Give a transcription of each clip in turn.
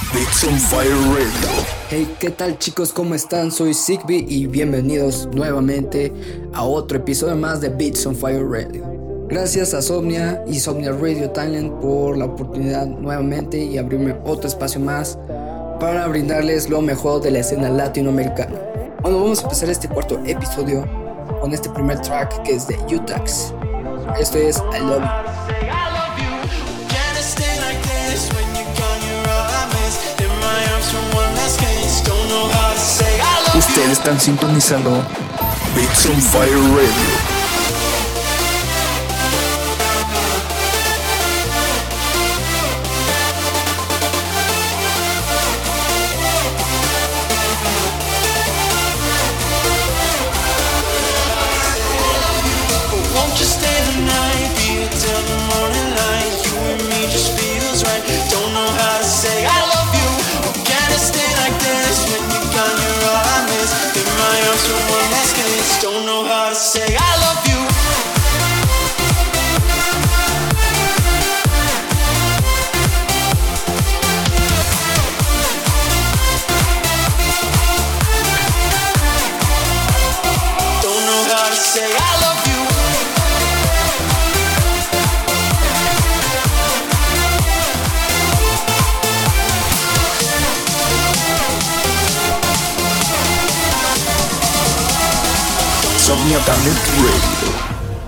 Beats on Fire Radio. Hey, ¿qué tal chicos? ¿Cómo están? Soy Sigby y bienvenidos nuevamente a otro episodio más de Beats on Fire Radio. Gracias a Somnia y Somnia Radio Talent por la oportunidad nuevamente y abrirme otro espacio más para brindarles lo mejor de la escena latinoamericana. Bueno, vamos a empezar este cuarto episodio con este primer track que es de Utax. Esto es I Love. Ustedes están sintonizando Beats on Fire Radio.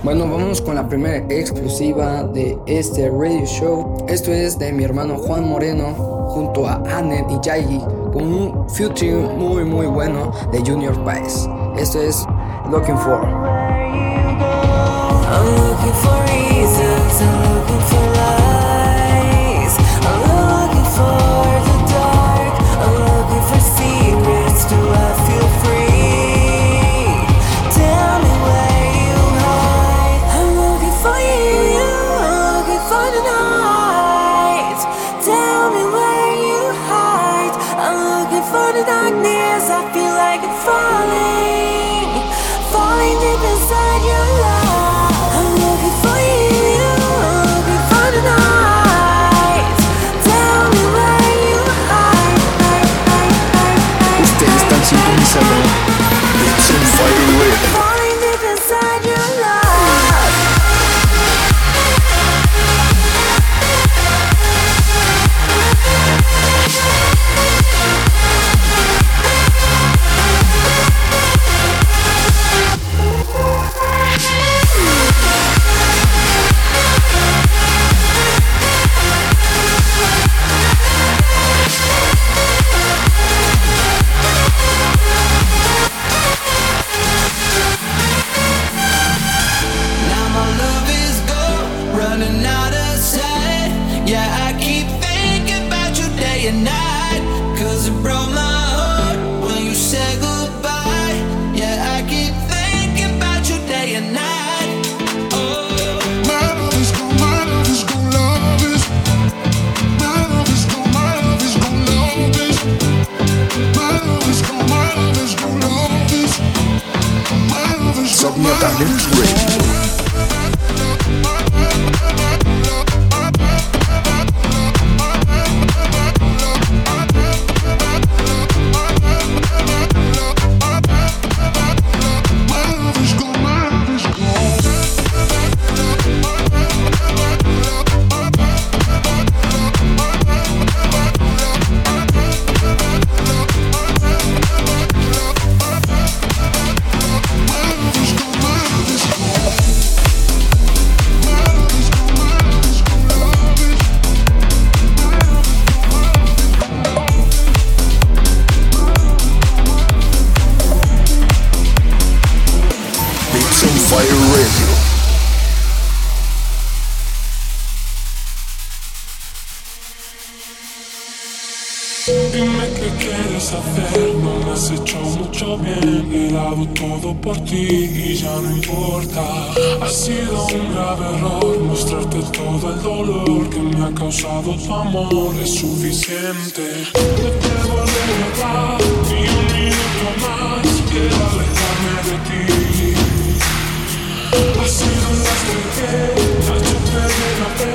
Bueno, vamos con la primera exclusiva de este radio show. Esto es de mi hermano Juan Moreno junto a Anen y Yayi con un featuring muy muy bueno de Junior Paez. Esto es looking for tu amor, es suficiente. No te a llevar ni un minuto más, quiero alejarme de ti. Lastre que me ha hecho perder la fe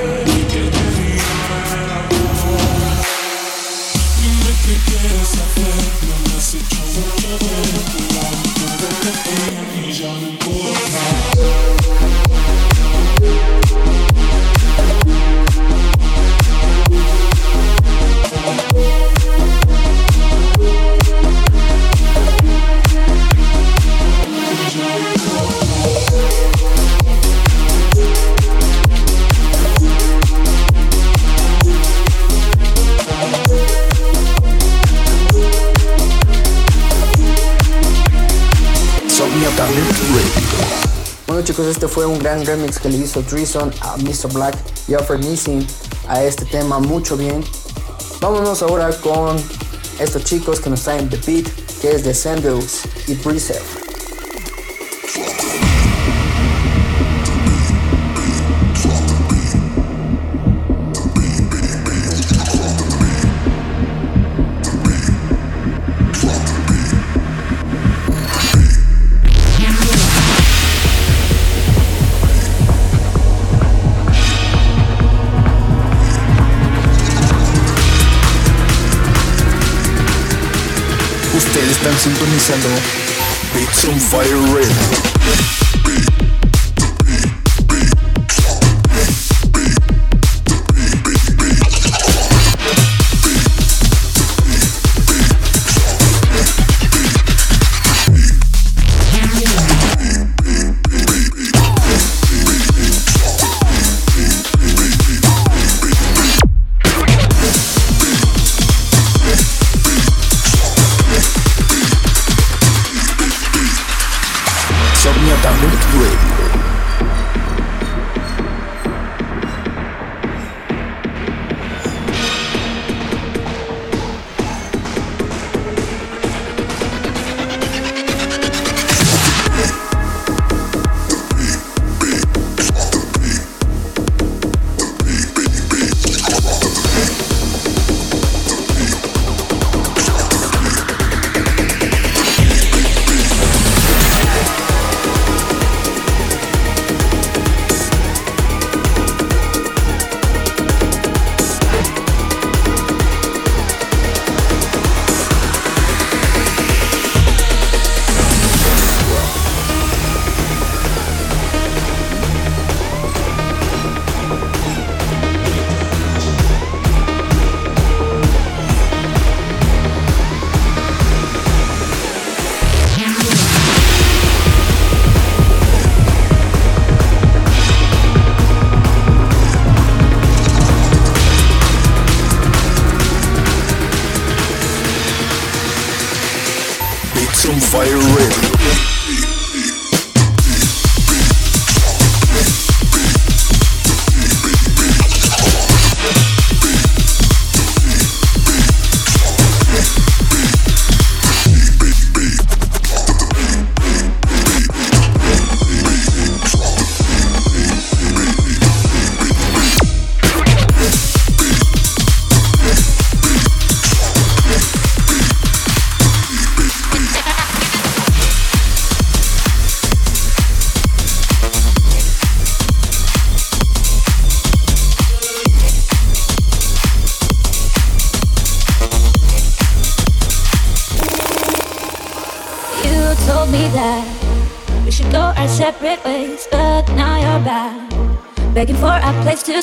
que tenía el amor. Dime qué quieres hacer, no me has hecho mucho bien, te he dado todo de ti y ya no importa. Bueno chicos, este fue un gran remix que le hizo Treason a Mr. Black y Alfred Missing a este tema mucho bien. Vámonos ahora con estos chicos que nos traen The Beat, que es de Sandals y Preserve. Sintonizando Beats on Fire Radio.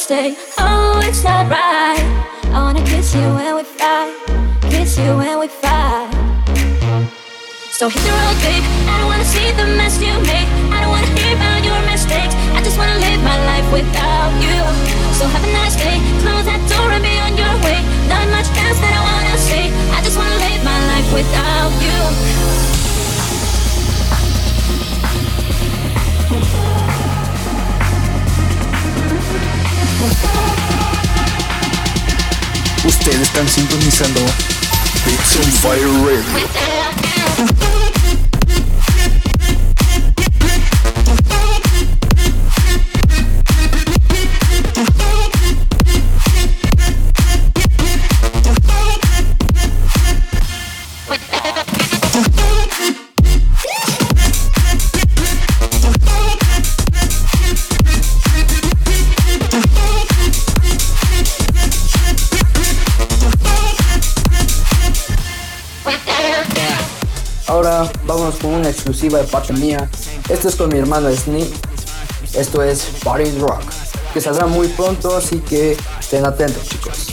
Stay. Oh, it's not right. I wanna kiss you when we fight, kiss you when we fight. So hit the road, babe. I don't wanna see the mess you make. I don't wanna hear about your mistakes. I just wanna live my life without you. So have a nice day. Close that door and be on your way. Not much else that I wanna say. I just wanna live my life without you. Ustedes están sintonizando Beats on Fire Radio. exclusiva de parte mía. Esto es con mi hermano Sneak. Esto es Party Rock, que saldrá muy pronto, así que estén atentos, chicos.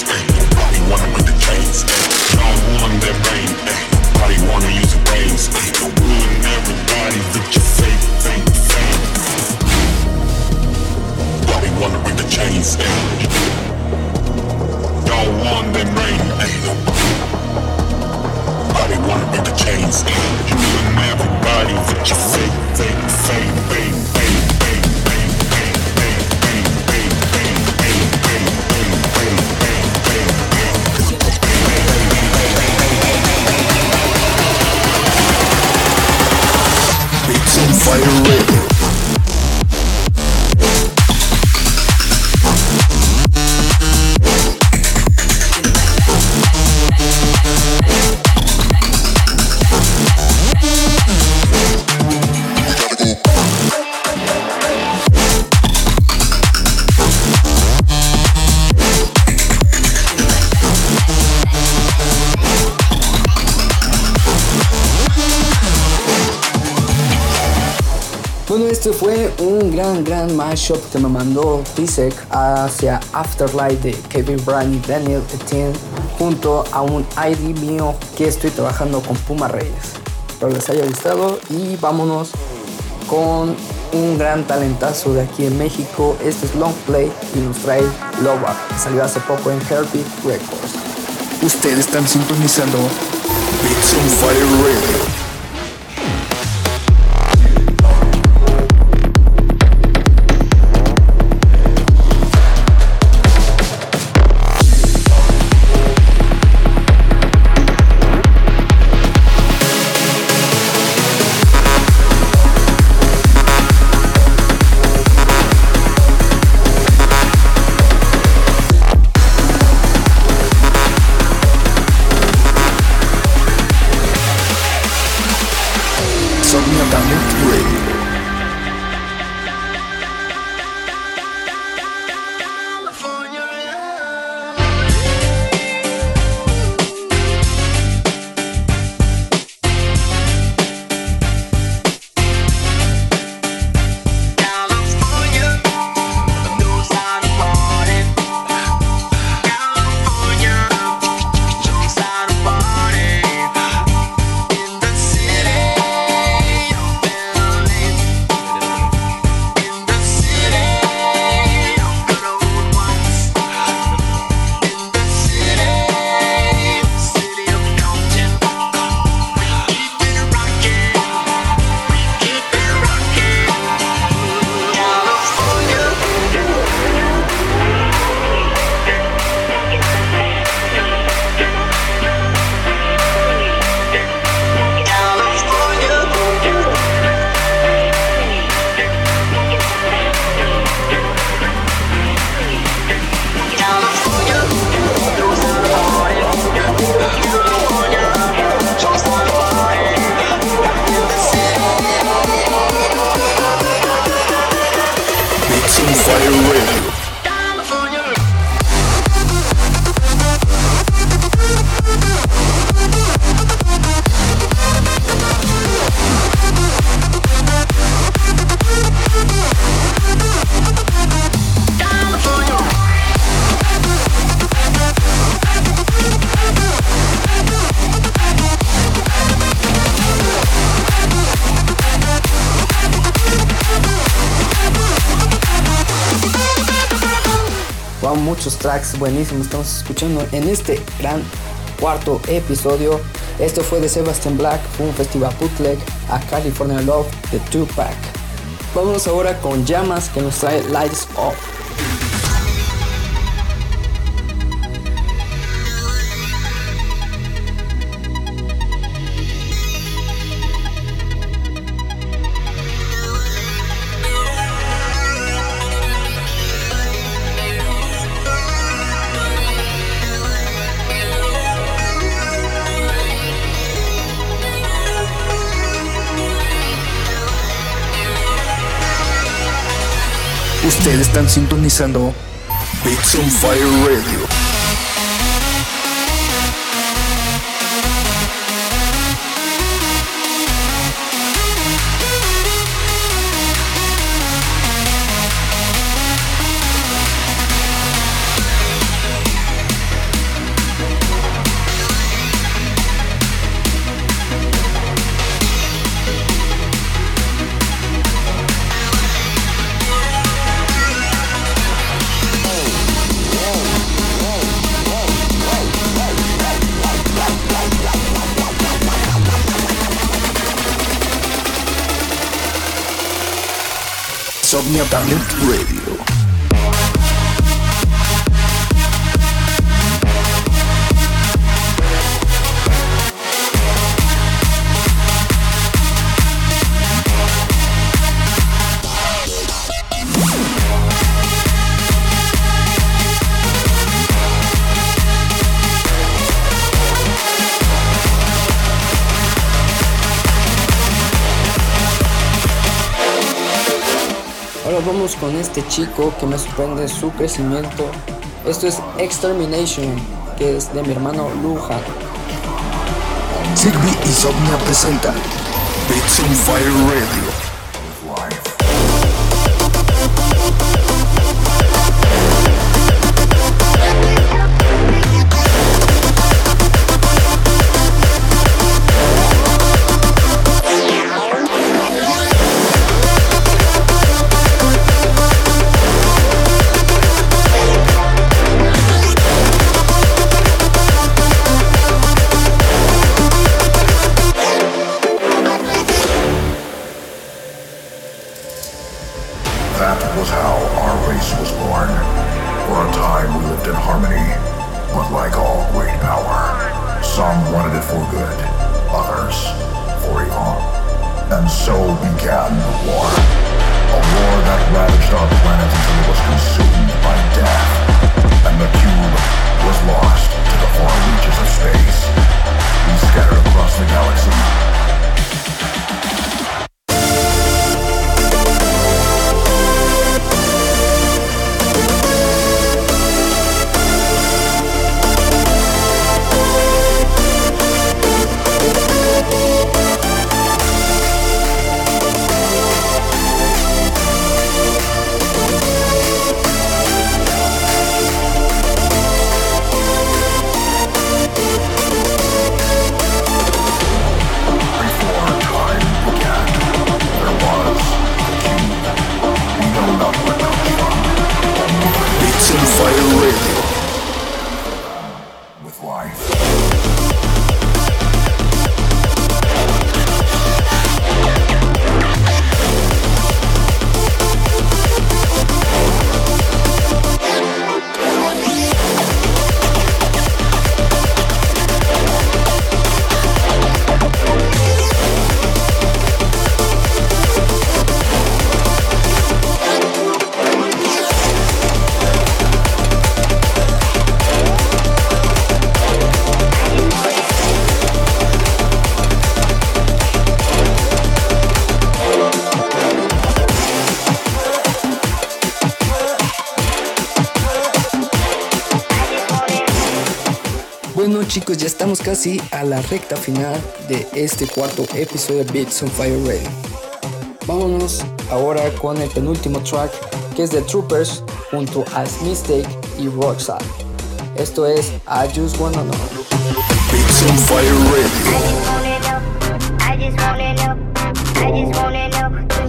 Street. Fue un gran, gran mashup que me mandó Tisek hacia Afterlife de Kevin Bryan y Daniel Etienne junto a un ID mío que estoy trabajando con Puma Reyes. Espero les haya gustado y vámonos con un gran talentazo de aquí en México. Este es Long Play y nos trae que salió hace poco en Heartbeat Records. Ustedes están sintonizando Fire Radio. Tracks buenísimos estamos escuchando en este gran cuarto episodio. Esto fue de Sebastian Black, un festival bootleg a California Love de Tupac. Vámonos ahora con Llamas que nos trae Lights Up. Ustedes están sintonizando Beats on Fire Radio. Somnia Talent Radio. Ahora vamos con este chico que me sorprende su crecimiento. Esto es Extermination, que es de mi hermano Lujan. Zigbee y Somnia presentan Beats on Fire Radio. for good, others for evil. And so began the war. A war that ravaged our Bueno chicos, ya estamos casi a la recta final de este cuarto episodio de Beats on Fire Radio. Vámonos ahora con el penúltimo track que es de Troopers junto a Mistake y Rockstar. Esto es I Just Wanna Know. Beats on Fire I just know. I just wanna know.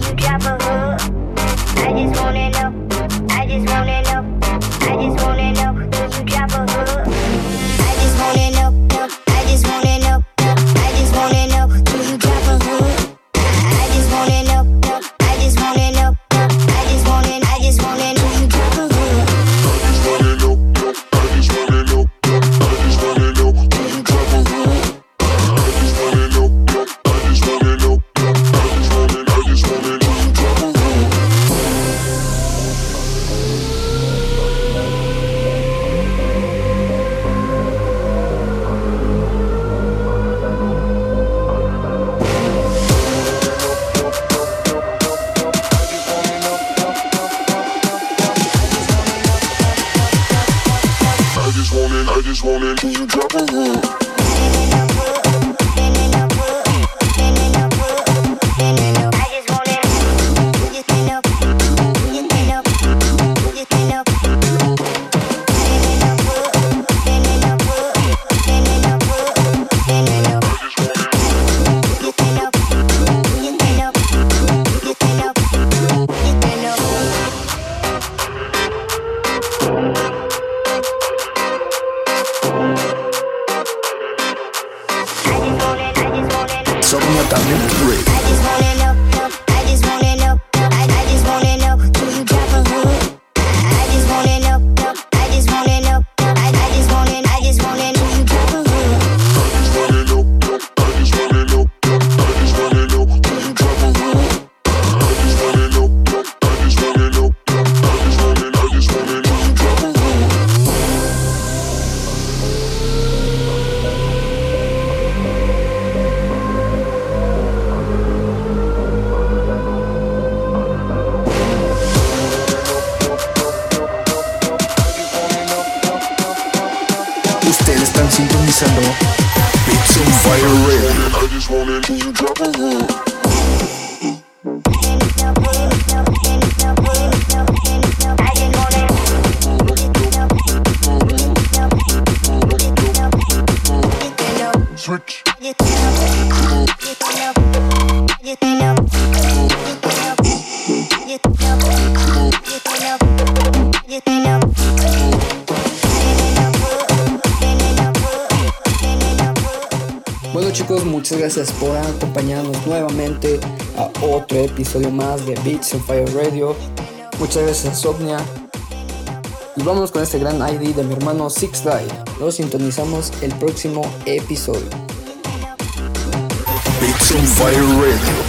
Fire red. I just want it when you drop a hook. Muchas gracias por acompañarnos nuevamente a otro episodio más de Beats on Fire Radio. Muchas gracias, Sopnia. Y vámonos con este gran ID de mi hermano Six Die. Nos sintonizamos el próximo episodio. Beats on Fire Radio.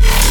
Yeah.